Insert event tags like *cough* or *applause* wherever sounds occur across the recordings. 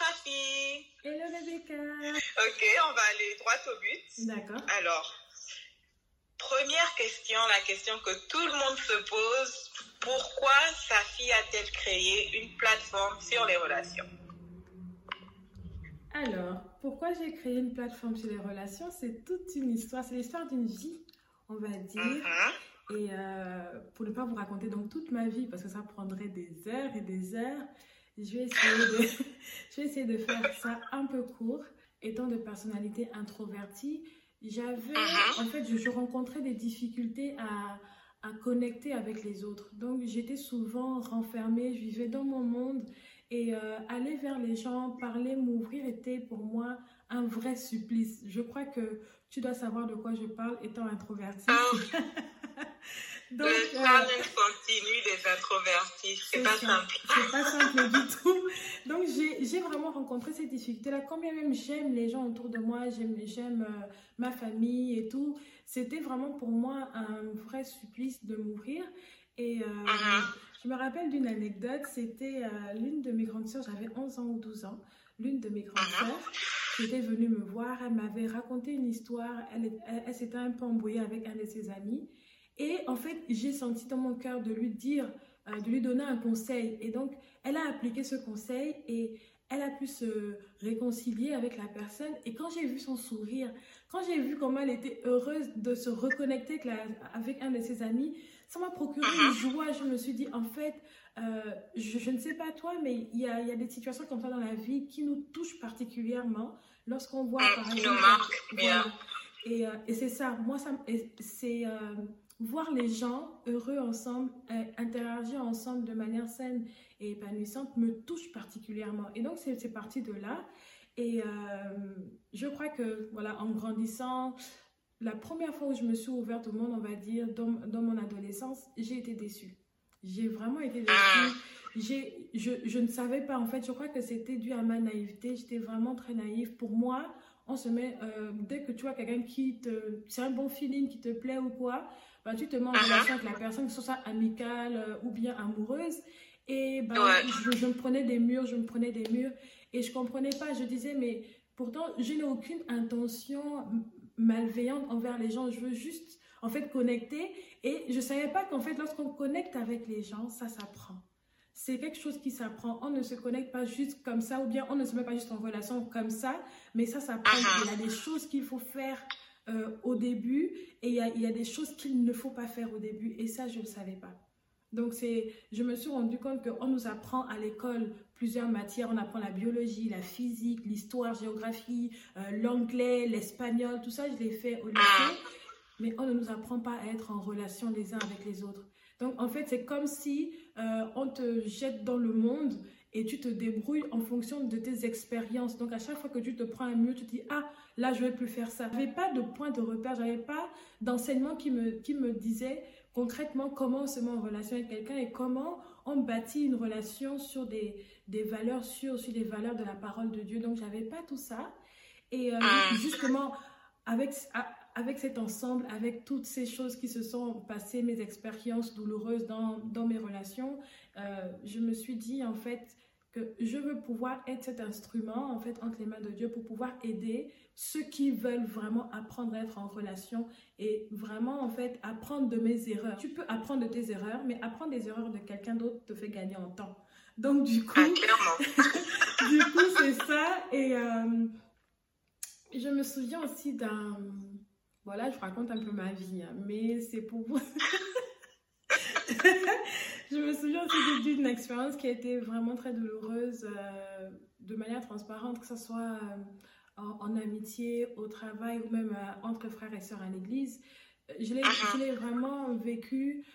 Safi. Hello Rebecca. Ok, on va aller droit au but. D'accord. Alors, première question, la question que tout le monde se pose. Pourquoi Safi a-t-elle créé une plateforme sur les relations? Alors, pourquoi j'ai créé une plateforme sur les relations? C'est toute une histoire, c'est l'histoire d'une vie, on va dire. Mhm. Et euh, pour ne pas vous raconter donc toute ma vie, parce que ça prendrait des heures et des heures, je vais essayer de, *laughs* je vais essayer de faire ça un peu court. Étant de personnalité introvertie, j'avais, Mhm. en fait, je, je rencontrais des difficultés à, à connecter avec les autres. Donc, j'étais souvent renfermée, je vivais dans mon monde et euh, aller vers les gens, parler, m'ouvrir était pour moi un vrai supplice. Je crois que tu dois savoir de quoi je parle étant introvertie. *laughs* Donc, le euh, challenge continue des introvertis. C'est pas ça. simple. C'est pas simple du tout. Donc, j'ai vraiment rencontré ces difficultés-là. Quand bien même j'aime les gens autour de moi, j'aime euh, ma famille et tout, c'était vraiment pour moi un vrai supplice de m'ouvrir. Et euh, Mhm. je me rappelle d'une anecdote. C'était euh, l'une de mes grandes sœurs, j'avais 11 ans ou 12 ans. L'une de mes grandes Mhm. sœurs qui était venue me voir, elle m'avait raconté une histoire. Elle, elle s'était un peu embrouillée avec un de ses amis. Et en fait, j'ai senti dans mon cœur de lui dire, euh, de lui donner un conseil. Et donc, elle a appliqué ce conseil et elle a pu se réconcilier avec la personne. Et quand j'ai vu son sourire, quand j'ai vu comment elle était heureuse de se reconnecter avec, la- avec un de ses amis, ça m'a procuré une joie. Je me suis dit, en fait, euh, je, je ne sais pas toi, mais il y a, y a des situations comme ça dans la vie qui nous touchent particulièrement lorsqu'on voit, Mm, par qui nous exemple, marquent, voilà. Et, euh, et c'est ça, moi, ça, c'est euh, voir les gens heureux ensemble, euh, interagir ensemble de manière saine et épanouissante me touche particulièrement. Et donc, c'est parti de là. Et euh, je crois que, voilà, en grandissant, la première fois où je me suis ouverte au monde, on va dire, dans, mon adolescence, j'ai été déçue. J'ai vraiment été déçue. Je, je ne savais pas, en fait, je crois que c'était dû à ma naïveté. J'étais vraiment très naïve. Pour moi, on se met, euh, dès que tu vois quelqu'un qui te, c'est un bon feeling, qui te plaît ou quoi, bah, tu te mets en relation avec la personne, que ce soit amicale euh, ou bien amoureuse. Et bah, Ouais. je, je me prenais des murs, je me prenais des murs. Et je comprenais pas. Je disais, mais pourtant, je n'ai aucune intention malveillante envers les gens. Je veux juste, en fait, connecter. Et je savais pas qu'en fait, lorsqu'on connecte avec les gens, ça s'apprend. C'est quelque chose qui s'apprend. On ne se connecte pas juste comme ça, ou bien on ne se met pas juste en relation comme ça, mais ça s'apprend. Mhm. Il y a des choses qu'il faut faire euh, au début, et il y, a, des choses qu'il ne faut pas faire au début, et ça, je ne le savais pas. Donc, c'est, je me suis rendu compte qu'on nous apprend à l'école plusieurs matières. On apprend la biologie, la physique, l'histoire, géographie, euh, l'anglais, l'espagnol, tout ça, je l'ai fait au lycée. Mais on ne nous apprend pas à être en relation les uns avec les autres. Donc, en fait, c'est comme si euh, on te jette dans le monde et tu te débrouilles en fonction de tes expériences. Donc, à chaque fois que tu te prends un mur, tu te dis, ah, là, je vais plus faire ça. J'avais pas de point de repère, j'avais pas d'enseignement qui me, qui me disait concrètement comment on se met en relation avec quelqu'un et comment on bâtit une relation sur des, des valeurs sûres, sur des valeurs de la parole de Dieu. Donc, j'avais pas tout ça. Et euh, justement, avec, a- avec cet ensemble, avec toutes ces choses qui se sont passées, mes expériences douloureuses dans, dans mes relations, euh, je me suis dit en fait que je veux pouvoir être cet instrument en fait entre les mains de Dieu pour pouvoir aider ceux qui veulent vraiment apprendre à être en relation et vraiment en fait apprendre de mes erreurs. Tu peux apprendre de tes erreurs, mais apprendre des erreurs de quelqu'un d'autre te fait gagner en temps. Donc du coup, Ah, *laughs* du coup, c'est ça. Et euh, je me souviens aussi d'un. Voilà, je raconte un peu ma vie, hein, mais c'est pour. *laughs* je me souviens aussi d'une expérience qui a été vraiment très douloureuse euh, de manière transparente, que ce soit euh, en, amitié, au travail ou même euh, entre frères et sœurs à l'église. Je l'ai vraiment vécu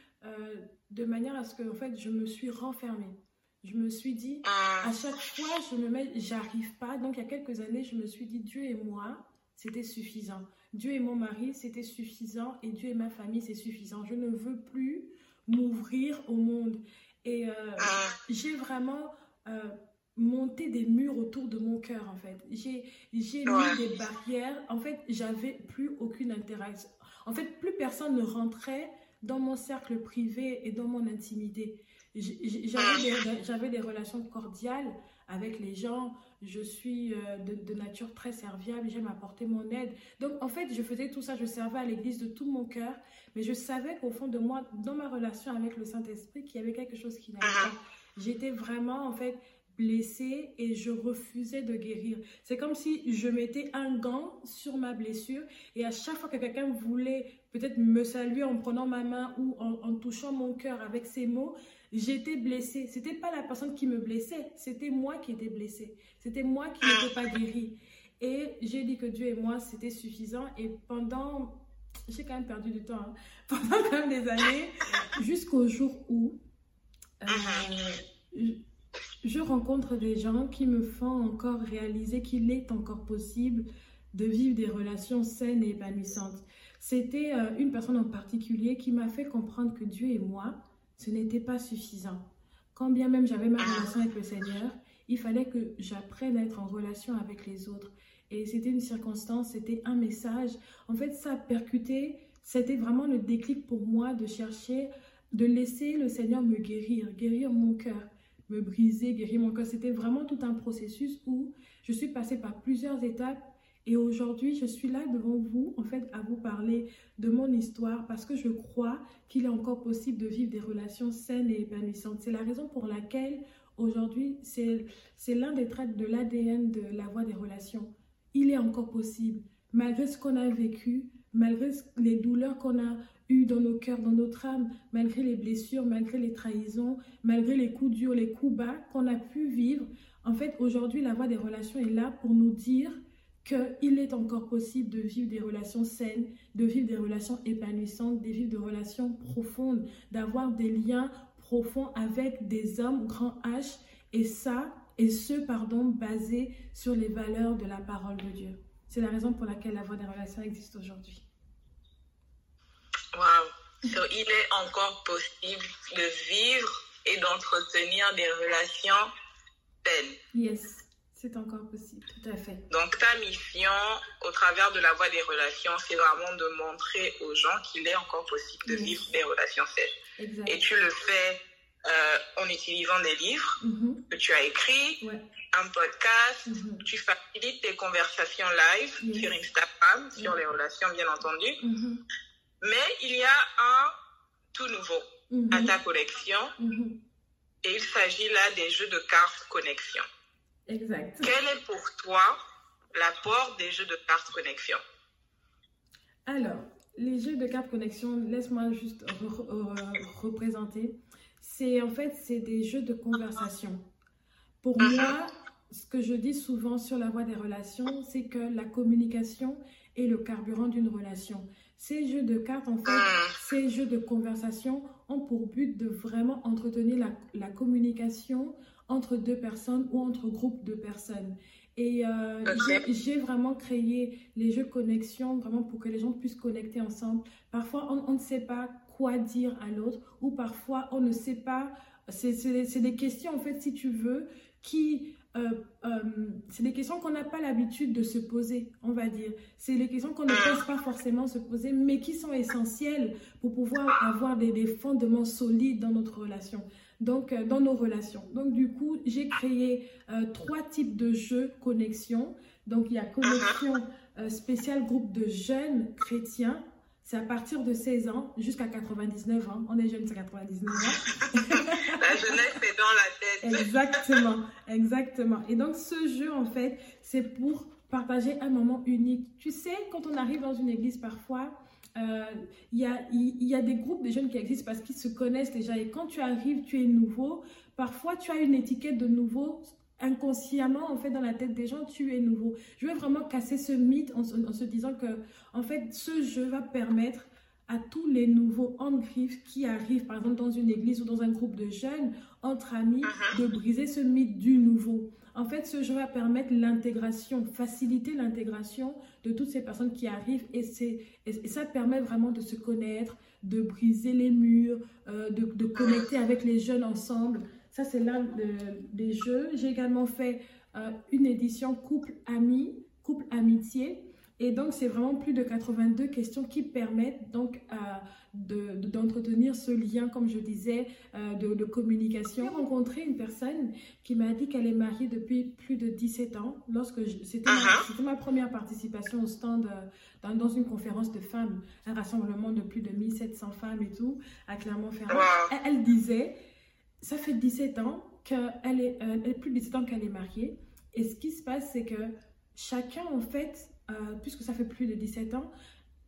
de manière à ce que en fait, je me suis renfermée. Je me suis dit, à chaque fois, je me mets, j'arrive pas. Donc, il y a quelques années, je me suis dit, Dieu et moi, c'était suffisant. Dieu et mon mari, c'était suffisant. Et Dieu et ma famille, c'est suffisant. Je ne veux plus m'ouvrir au monde. Et euh, j'ai vraiment euh, monté des murs autour de mon cœur, en fait. J'ai mis Ouais. des barrières. En fait, j'avais plus aucune interaction. En fait, plus personne ne rentrait dans mon cercle privé et dans mon intimité. J'avais des, des relations cordiales avec les gens. Je suis euh, de, nature très serviable. J'aime apporter mon aide. Donc, en fait, je faisais tout ça. Je servais à l'église de tout mon cœur. Mais je savais qu'au fond de moi, dans ma relation avec le Saint-Esprit, qu'il y avait quelque chose qui n'allait pas. J'étais vraiment, en fait, blessée et je refusais de guérir. C'est comme si je mettais un gant sur ma blessure et à chaque fois que quelqu'un voulait peut-être me saluer en prenant ma main ou en, en touchant mon cœur avec ses mots, j'étais blessée. C'était pas la personne qui me blessait, c'était moi qui étais blessée. C'était moi qui n'étais pas guérie. Et j'ai dit que Dieu et moi, c'était suffisant. Et pendant, j'ai quand même perdu du temps, hein. *laughs* pendant quand même des années, jusqu'au jour où euh, je rencontre des gens qui me font encore réaliser qu'il est encore possible de vivre des relations saines et épanouissantes. C'était euh, une personne en particulier qui m'a fait comprendre que Dieu et moi, ce n'était pas suffisant. Quand bien même j'avais ma relation avec le Seigneur, il fallait que j'apprenne à être en relation avec les autres. Et c'était une circonstance, c'était un message. En fait, ça a percuté, c'était vraiment le déclic pour moi de chercher, de laisser le Seigneur me guérir, guérir mon cœur, me briser, guérir mon cœur. C'était vraiment tout un processus où je suis passée par plusieurs étapes et aujourd'hui, je suis là devant vous, en fait, à vous parler de mon histoire parce que je crois qu'il est encore possible de vivre des relations saines et épanouissantes. C'est la raison pour laquelle aujourd'hui, c'est l'un des traits de l'ADN de la voie des relations. Il est encore possible, malgré ce qu'on a vécu, malgré les douleurs qu'on a eues dans nos cœurs, dans notre âme, malgré les blessures, malgré les trahisons, malgré les coups durs, les coups bas qu'on a pu vivre. En fait, aujourd'hui, la voie des relations est là pour nous dire qu'il est encore possible de vivre des relations saines, de vivre des relations épanouissantes, de vivre des relations profondes, d'avoir des liens profonds avec des hommes grand H, et ça, et ce, pardon, basé sur les valeurs de la parole de Dieu. C'est la raison pour laquelle la voie des relations existe aujourd'hui. Wow. il est encore possible de vivre et d'entretenir des relations saines. Yes. C'est encore possible, tout à fait. Donc ta mission au travers de la voie des relations, c'est vraiment de montrer aux gens qu'il est encore possible de vivre des relations saines. Et tu le fais euh, en utilisant des livres mm-hmm. que tu as écrits, un podcast, mm-hmm. tu facilites tes conversations live sur Instagram, sur les relations bien entendu. Mm-hmm. Mais il y a un tout nouveau à ta collection et il s'agit là des jeux de cartes connexion. Exact. Quel est pour toi l'apport des jeux de cartes connexion? Alors, les jeux de cartes connexion, laisse-moi juste représenter. C'est en fait, c'est des jeux de conversation. Pour uh-huh. moi, ce que je dis souvent sur la voie des relations, c'est que la communication est le carburant d'une relation. Ces jeux de cartes, en fait, uh-huh. ces jeux de conversation ont pour but de vraiment entretenir la, la communication entre deux personnes ou entre groupes de personnes. Et euh, j'ai vraiment créé les jeux connexion vraiment pour que les gens puissent connecter ensemble. Parfois, on, ne sait pas quoi dire à l'autre ou parfois, on ne sait pas. C'est des questions, en fait, si tu veux, qui... Euh, euh, c'est des questions qu'on n'a pas l'habitude de se poser, on va dire. C'est des questions qu'on ne pense pas forcément se poser, mais qui sont essentielles pour pouvoir avoir des, des fondements solides dans notre relation donc euh, dans nos relations. Donc du coup, j'ai créé euh, trois types de jeux connexion. Donc il y a connexion euh, spéciale groupe de jeunes chrétiens. C'est à partir de 16 ans jusqu'à 99 ans. On est jeunes, c'est 99 ans. *laughs* la jeunesse est dans la tête. Exactement, exactement. Et donc ce jeu, en fait, c'est pour partager un moment unique. Tu sais, quand on arrive dans une église parfois, euh, il y, a, y, a, des groupes de jeunes qui existent parce qu'ils se connaissent déjà. Et quand tu arrives, tu es nouveau. Parfois, tu as une étiquette de nouveau. Inconsciemment, en fait, dans la tête des gens, tu es nouveau. Je veux vraiment casser ce mythe en, se disant que, en fait, ce jeu va permettre à tous les nouveaux en griffe qui arrivent, par exemple, dans une église ou dans un groupe de jeunes, entre amis, uh-huh. de briser ce mythe du nouveau. En fait, ce jeu va permettre l'intégration, faciliter l'intégration de toutes ces personnes qui arrivent et, et, ça permet vraiment de se connaître, de briser les murs, euh, de, connecter avec les jeunes ensemble. Ça, c'est l'un des jeux. J'ai également fait euh, une édition couple ami, couple amitié. Et donc, c'est vraiment plus de 82 questions qui permettent donc d'entretenir de, ce lien, comme je disais, euh, de, communication. J'ai rencontré une personne qui m'a dit qu'elle est mariée depuis plus de 17 ans. Lorsque C'était ma, uh-huh. ma, première participation au stand euh, dans, une conférence de femmes, un rassemblement de plus de 1700 femmes et tout, à Clermont-Ferrand. Elle, disait, ça fait 17 ans qu'elle est, euh, plus de 17 ans qu'elle est mariée. Et ce qui se passe, c'est que chacun, en fait, euh, puisque ça fait plus de 17 ans,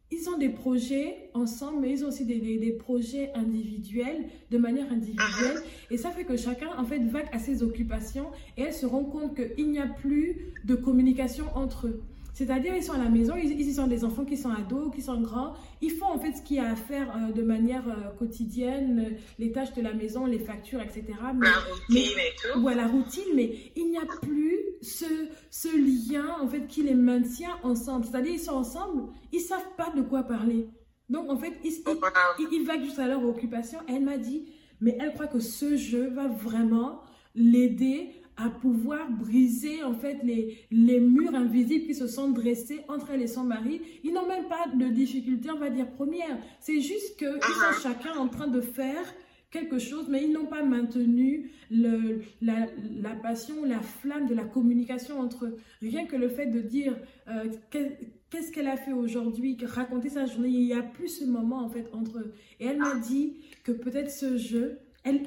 ils ont des projets ensemble, mais ils ont aussi des, des, projets individuels, de manière individuelle. Uh-huh. Et ça fait que chacun, en fait, va à ses occupations et elle se rend compte qu'il n'y a plus de communication entre eux. C'est-à-dire, ils sont à la maison, ils, ils, sont des enfants qui sont ados, qui sont grands. Ils font en fait ce qu'il y a à faire euh, de manière euh, quotidienne, euh, les tâches de la maison, les factures, etc. Mais, la routine et tout. Ouais, la routine, mais il n'y a plus ce, ce lien en fait qui les maintient ensemble. C'est-à-dire, ils sont ensemble, ils savent pas de quoi parler. Donc, en fait, ils, ils, ils vaguent juste à leur occupation. Elle m'a dit, mais elle croit que ce jeu va vraiment l'aider à pouvoir briser en fait les, les murs invisibles qui se sont dressés entre elle et son mari. Ils n'ont même pas de difficulté, on va dire, première. C'est juste qu'ils sont uh-huh. chacun en train de faire quelque chose, mais ils n'ont pas maintenu le, la, la, passion, la flamme de la communication entre eux. Rien que le fait de dire euh, qu'est-ce qu'elle a fait aujourd'hui, raconter sa journée, il n'y a plus ce moment en fait entre eux. Et elle m'a dit que peut-être ce jeu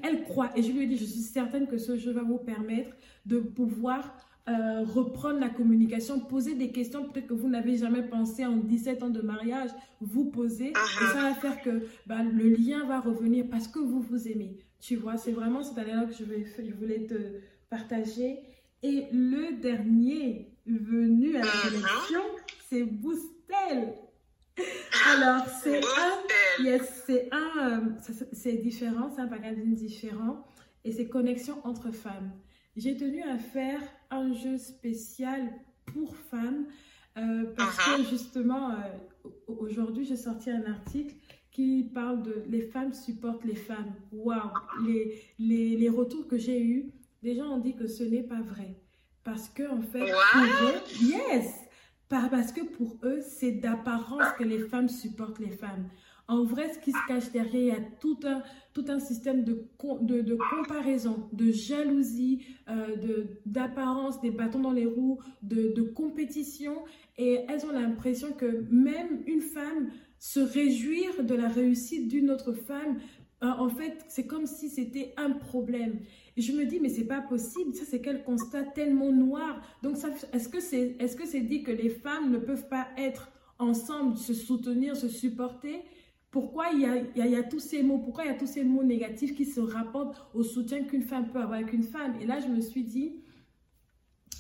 elle, croit, et je lui ai dit, je suis certaine que ce jeu va vous permettre de pouvoir euh, reprendre la communication, poser des questions peut-être que vous n'avez jamais pensé en 17 ans de mariage, vous poser, et uh-huh. ça va faire que bah, le lien va revenir parce que vous vous aimez. Tu vois, c'est vraiment cette année-là que je, je voulais te partager. Et le dernier venu à la uh-huh. collection, c'est Boostel. Alors, c'est un, yes, c'est un, euh, c'est différent, c'est un magazine différent et c'est connexion entre femmes. J'ai tenu à faire un jeu spécial pour femmes euh, parce que uh-huh. justement, euh, aujourd'hui, j'ai sorti un article qui parle de les femmes supportent les femmes. Waouh! Les, les, les, retours que j'ai eus, des gens ont dit que ce n'est pas vrai. Parce que, en fait, yes! Parce que pour eux, c'est d'apparence que les femmes supportent les femmes. En vrai, ce qui se cache derrière, il y a tout un, tout un système de, de, de comparaison, de jalousie, euh, d'apparence, des bâtons dans les roues, de, de compétition. Et elles ont l'impression que même une femme se réjouir de la réussite d'une autre femme, euh, en fait, c'est comme si c'était un problème. Et je me dis, mais c'est pas possible. Ça, c'est quel constat tellement noir. Donc, est-ce que c'est est -ce dit que les femmes ne peuvent pas être ensemble, se soutenir, se supporter? Pourquoi il y, a, il, y a, tous ces mots, pourquoi il y a tous ces mots négatifs qui se rapportent au soutien qu'une femme peut avoir avec une femme? Et là, je me suis dit,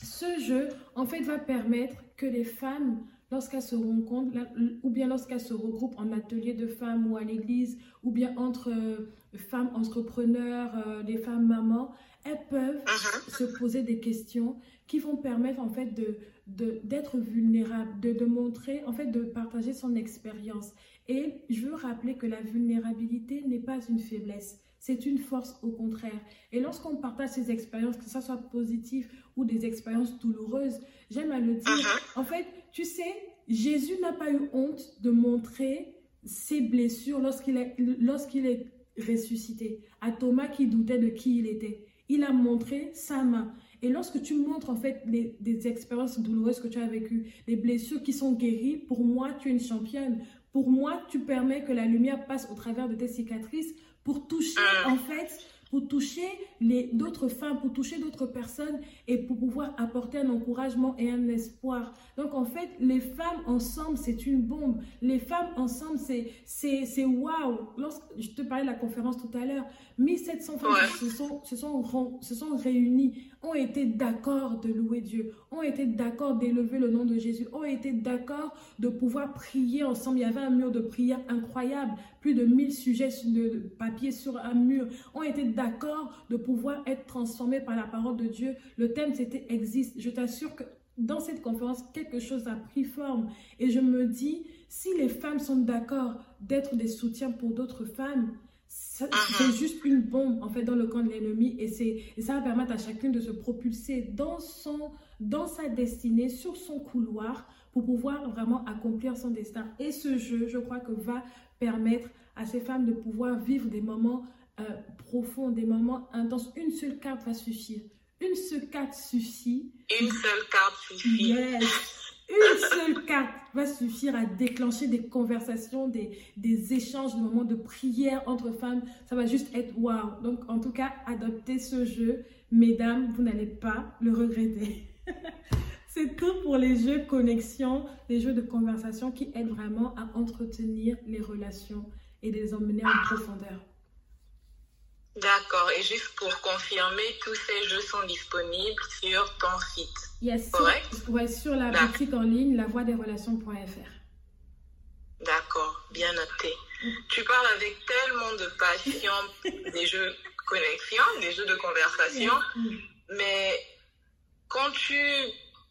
ce jeu, en fait, va permettre que les femmes lorsqu'elles se rencontrent, ou bien lorsqu'elles se regroupent en atelier de femmes ou à l'église, ou bien entre euh, femmes entrepreneurs, euh, des femmes mamans, elles peuvent uh-huh. se poser des questions qui vont permettre en fait de d'être vulnérable, de, de, montrer, en fait de partager son expérience. Et je veux rappeler que la vulnérabilité n'est pas une faiblesse, c'est une force au contraire. Et lorsqu'on partage ses expériences, que ce soit positives ou des expériences douloureuses, j'aime à le dire, uh-huh. en fait, tu sais, Jésus n'a pas eu honte de montrer ses blessures lorsqu'il est, lorsqu'il est ressuscité. À Thomas qui doutait de qui il était, il a montré sa main. Et lorsque tu montres en fait les, des expériences douloureuses que tu as vécues, les blessures qui sont guéries, pour moi, tu es une championne. Pour moi, tu permets que la lumière passe au travers de tes cicatrices pour toucher ah. en fait pour toucher d'autres femmes, pour toucher d'autres personnes et pour pouvoir apporter un encouragement et un espoir. Donc en fait, les femmes ensemble, c'est une bombe. Les femmes ensemble, c'est waouh. Lorsque je te parlais de la conférence tout à l'heure, 1700 femmes se, sont, se, sont, se sont réunies, ont été d'accord de louer Dieu, ont été d'accord d'élever le nom de Jésus, ont été d'accord de pouvoir prier ensemble. Il y avait un mur de prière incroyable, plus de 1000 sujets de papier sur un mur, ont été d'accord de pouvoir être transformés par la parole de Dieu. Le thème, c'était existe. Je t'assure que dans cette conférence, quelque chose a pris forme. Et je me dis, si les femmes sont d'accord d'être des soutiens pour d'autres femmes, Uh-huh. C'est juste une bombe en fait dans le camp de l'ennemi et, et ça va permettre à chacun de se propulser dans, son, dans sa destinée, sur son couloir pour pouvoir vraiment accomplir son destin. Et ce jeu, je crois que va permettre à ces femmes de pouvoir vivre des moments euh, profonds, des moments intenses. Une seule carte va suffire. Une seule carte suffit. Une seule carte suffit. Yes une seule carte va suffire à déclencher des conversations, des, des échanges, des moments de prière entre femmes. Ça va juste être waouh. Donc, en tout cas, adoptez ce jeu. Mesdames, vous n'allez pas le regretter. *laughs* C'est tout pour les jeux connexion, les jeux de conversation qui aident vraiment à entretenir les relations et les emmener en profondeur. D'accord. Et juste pour confirmer, tous ces jeux sont disponibles sur ton site. Yes. Correct? Sur, ouais, sur la boutique en ligne, lavoidesrelations.fr. D'accord, bien noté. Mm. Tu parles avec tellement de passion *laughs* des jeux connexion, des jeux de conversation, mm. mais quand tu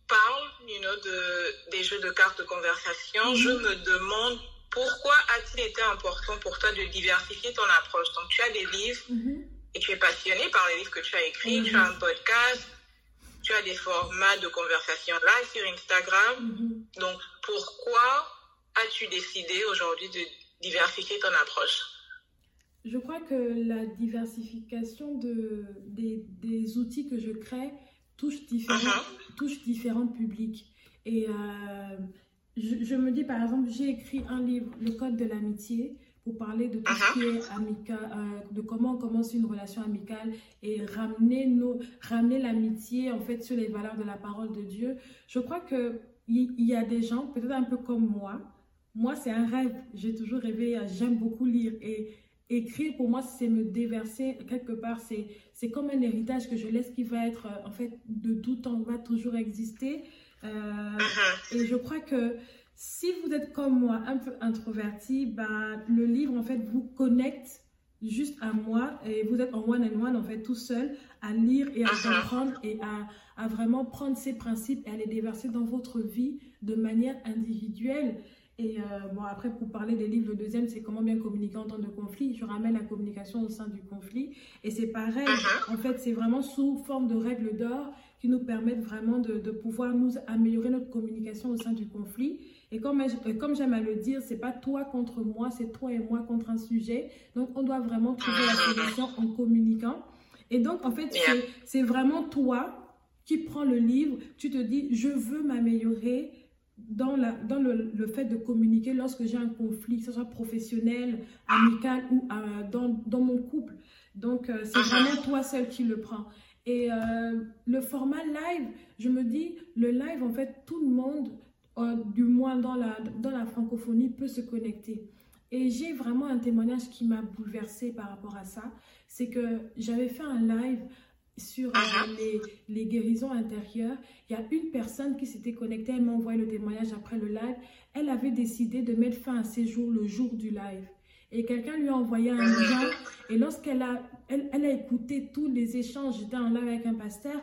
parles you know, de, des jeux de cartes de conversation, je me demande pourquoi a-t-il été important pour toi de diversifier ton approche? Donc, tu as des livres mm-hmm. et tu es passionné par les livres que tu as écrits, tu as un mm-hmm. podcast, tu as des formats de conversation live sur Instagram. Mm-hmm. Donc, pourquoi as-tu décidé aujourd'hui de diversifier ton approche? Je crois que la diversification de, des, des outils que je crée touche différents, uh-huh. touche différents publics. Et euh, je, me dis, par exemple, j'ai écrit un livre, Le Code de l'amitié, pour parler de tout ce qui est amical, euh, de comment on commence une relation amicale et ramener, nos, ramener l'amitié, en fait, sur les valeurs de la parole de Dieu. Je crois qu'il y, y a des gens, peut-être un peu comme moi, moi, c'est un rêve. J'ai toujours rêvé, euh, j'aime beaucoup lire. Et écrire, pour moi, c'est me déverser quelque part. C'est comme un héritage que je laisse qui va être, euh, en fait, de tout temps, va toujours exister. Euh, uh-huh. Et je crois que si vous êtes comme moi, un peu introverti, bah, le livre, en fait, vous connecte juste à moi et vous êtes en one-on-one, en fait, tout seul, à lire et à uh-huh. comprendre et à, à, vraiment prendre ces principes et à les déverser dans votre vie de manière individuelle. Et euh, bon, après, pour parler des livres, le deuxième, c'est comment bien communiquer en temps de conflit. Je ramène la communication au sein du conflit. Et c'est pareil, uh-huh. en fait, c'est vraiment sous forme de règles d'or qui nous permettent vraiment de, de, pouvoir nous améliorer notre communication au sein du conflit. Et comme, comme j'aime à le dire, c'est pas toi contre moi, c'est toi et moi contre un sujet. Donc, on doit vraiment trouver la solution en communiquant. Et donc, en fait, c'est vraiment toi qui prends le livre, tu te dis, je veux m'améliorer dans, la, dans le, le, fait de communiquer lorsque j'ai un conflit, que ce soit professionnel, amical ou euh, dans, dans, mon couple. Donc, euh, c'est vraiment toi seul qui le prends. Et euh, le format live, je me dis, le live, en fait, tout le monde, euh, du moins dans la, dans la francophonie, peut se connecter. Et j'ai vraiment un témoignage qui m'a bouleversée par rapport à ça. C'est que j'avais fait un live sur euh, les, les, guérisons intérieures. Il y a une personne qui s'était connectée, elle m'a envoyé le témoignage après le live. Elle avait décidé de mettre fin à ses jours le jour du live. Et quelqu'un lui a envoyé un lien. Et lorsqu'elle a, elle, elle, a écouté tous les échanges, j'étais en live avec un pasteur,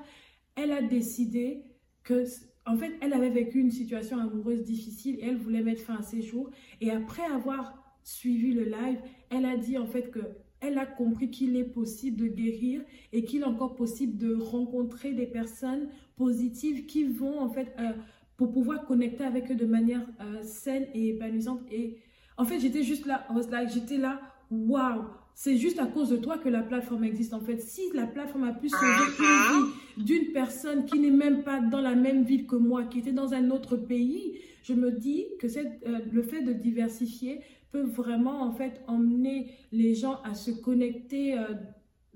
elle a décidé que, en fait, elle avait vécu une situation amoureuse difficile et elle voulait mettre fin à ses jours. Et après avoir suivi le live, elle a dit en fait que elle a compris qu'il est possible de guérir et qu'il est encore possible de rencontrer des personnes positives qui vont en fait euh, pour pouvoir connecter avec eux de manière euh, saine et épanouissante et en fait, j'étais juste là, j'étais là, waouh, c'est juste à cause de toi que la plateforme existe. En fait, si la plateforme a pu sauver une vie d'une personne qui n'est même pas dans la même ville que moi, qui était dans un autre pays, je me dis que euh, le fait de diversifier peut vraiment en fait emmener les gens à se connecter. Euh,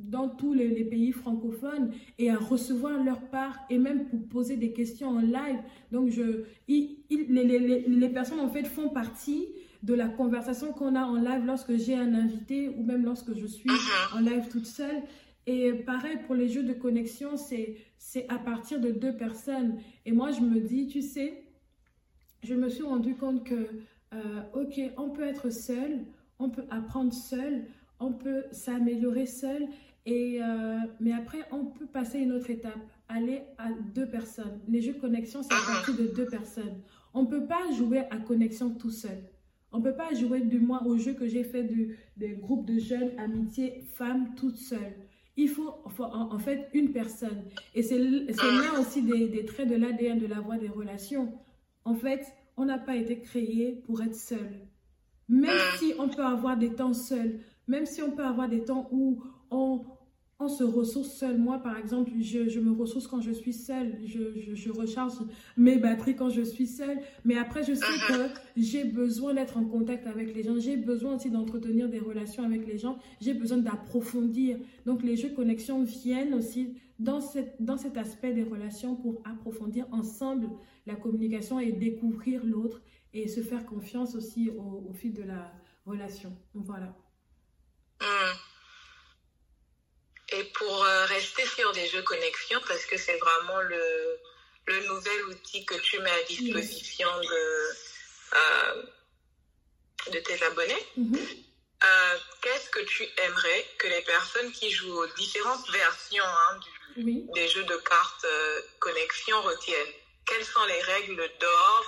dans tous les, pays francophones et à recevoir leur part et même pour poser des questions en live. Donc, je, les, les, les, personnes en fait font partie de la conversation qu'on a en live lorsque j'ai un invité ou même lorsque je suis uh-huh. en live toute seule. Et pareil pour les jeux de connexion, c'est à partir de deux personnes. Et moi, je me dis, tu sais, je me suis rendu compte que, euh, ok, on peut être seul, on peut apprendre seul, on peut s'améliorer seul, et, euh, mais après, on peut passer une autre étape, aller à deux personnes. Les jeux de connexion, c'est à uh-huh. partir de deux personnes. On ne peut pas jouer à connexion tout seul On ne peut pas jouer du moins au jeu que j'ai fait de, des groupes de jeunes, amitié, femmes, toutes seules. Il faut, en, fait une personne. Et c'est là aussi des, des traits de l'ADN de la voie des relations. En fait, on n'a pas été créé pour être seul. Même si on peut avoir des temps seuls, même si on peut avoir des temps où on, on se ressource seul. Moi, par exemple, je, je, me ressource quand je suis seule. Je, je, recharge mes batteries quand je suis seule. Mais après, je sais que j'ai besoin d'être en contact avec les gens. J'ai besoin aussi d'entretenir des relations avec les gens. J'ai besoin d'approfondir. Donc, les jeux connexion viennent aussi dans, cette, dans cet aspect des relations pour approfondir ensemble la communication et découvrir l'autre et se faire confiance aussi au, fil de la relation. Voilà. Hum. Et pour euh, rester sur des jeux connexion, parce que c'est vraiment le, le, nouvel outil que tu mets à disposition de, euh, de tes abonnés, mhm. Euh, qu'est-ce que tu aimerais que les personnes qui jouent aux différentes versions hein, des jeux de cartes connexion retiennent? Quelles sont les règles d'or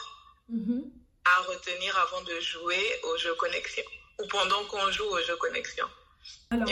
mhm. à retenir avant de jouer aux jeux connexion? Ou pendant qu'on joue aux jeux connexion? Alors,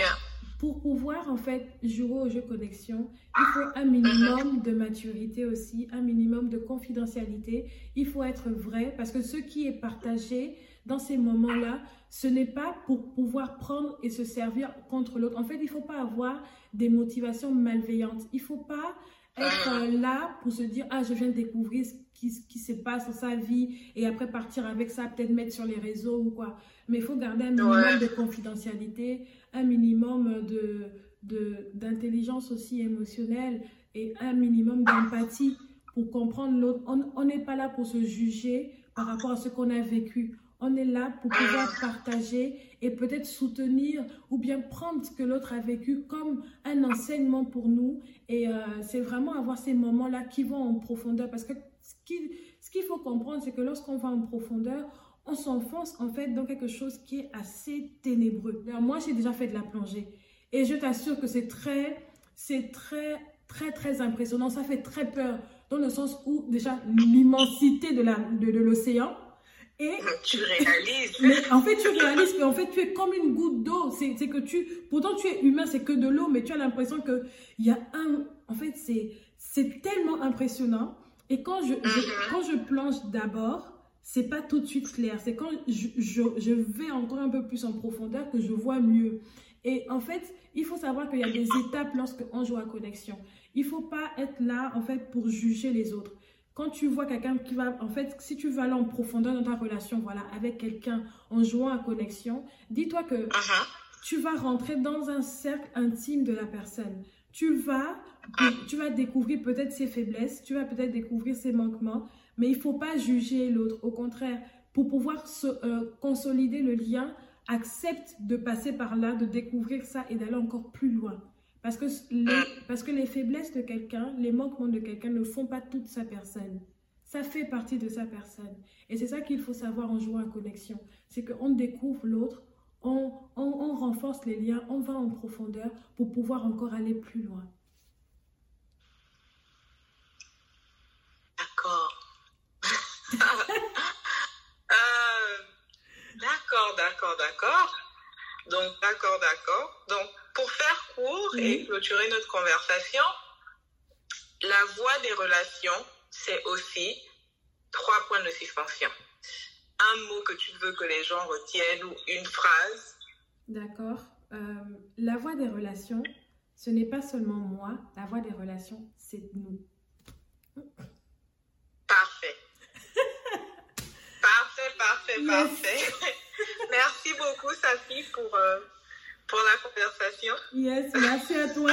pour pouvoir en fait jouer au jeu connexion, il faut un minimum de maturité aussi, un minimum de confidentialité. Il faut être vrai parce que ce qui est partagé dans ces moments-là, ce n'est pas pour pouvoir prendre et se servir contre l'autre. En fait, il ne faut pas avoir des motivations malveillantes. Il ne faut pas être là pour se dire, ah, je viens de découvrir ce qui, qui se passe dans sa vie et après partir avec ça, peut-être mettre sur les réseaux ou quoi. Mais il faut garder un minimum de confidentialité, un minimum de d'intelligence aussi émotionnelle et un minimum d'empathie pour comprendre l'autre. On n'est pas là pour se juger par rapport à ce qu'on a vécu. On est là pour pouvoir partager et peut-être soutenir ou bien prendre ce que l'autre a vécu comme un enseignement pour nous. Et euh, c'est vraiment avoir ces moments-là qui vont en profondeur. Parce que ce qu'il faut comprendre, c'est que lorsqu'on va en profondeur, on s'enfonce en fait dans quelque chose qui est assez ténébreux. moi, j'ai déjà fait de la plongée et je t'assure que c'est très, c'est très, très, très impressionnant. Ça fait très peur dans le sens où déjà l'immensité de l'océan. Et tu réalises. Mais en fait, tu réalises qu'en fait, tu es comme une goutte d'eau. C'est que tu, pourtant tu es humain, c'est que de l'eau, mais tu as l'impression que il y a un, en fait, c'est, c'est tellement impressionnant. Et quand je, je mm-hmm. quand je plonge d'abord, c'est pas tout de suite clair. C'est quand je, je, vais encore un peu plus en profondeur que je vois mieux. Et en fait, il faut savoir qu'il y a des étapes lorsqu'on joue à connexion. Il faut pas être là, en fait, pour juger les autres. Quand tu vois quelqu'un qui va, en fait, si tu vas aller en profondeur dans ta relation, voilà, avec quelqu'un en jouant à connexion, dis-toi que uh-huh. tu vas rentrer dans un cercle intime de la personne. Tu vas, tu vas découvrir peut-être ses faiblesses, tu vas peut-être découvrir ses manquements, mais il ne faut pas juger l'autre. Au contraire, pour pouvoir se, euh, consolider le lien, accepte de passer par là, de découvrir ça et d'aller encore plus loin. Parce que les, parce que les faiblesses de quelqu'un, les manquements de quelqu'un ne font pas toute sa personne. Ça fait partie de sa personne. Et c'est ça qu'il faut savoir en jouant à connexion. C'est qu'on découvre l'autre, on, on renforce les liens, on va en profondeur pour pouvoir encore aller plus loin. D'accord, *laughs* *laughs* d'accord, d'accord. Donc, d'accord, d'accord. Donc, pour faire court et clôturer notre conversation, la voie des relations, c'est aussi trois points de suspension. Un mot que tu veux que les gens retiennent ou une phrase. D'accord. Euh, la voie des relations, ce n'est pas seulement moi. La voie des relations, c'est nous. Parfait. *laughs* parfait, parfait, parfait. Merci beaucoup, Safi, pour, euh, pour la conversation. Yes, merci à toi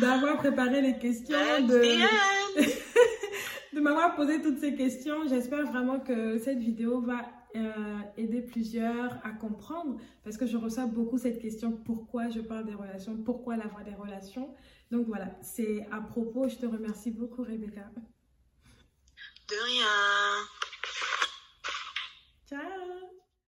d'avoir préparé les questions, de, *laughs* de m'avoir posé toutes ces questions. J'espère vraiment que cette vidéo va euh, aider plusieurs à comprendre parce que je reçois beaucoup cette question pourquoi je parle des relations, pourquoi la voix des relations. Donc voilà, c'est à propos. Je te remercie beaucoup, Rebecca. De rien. Ciao.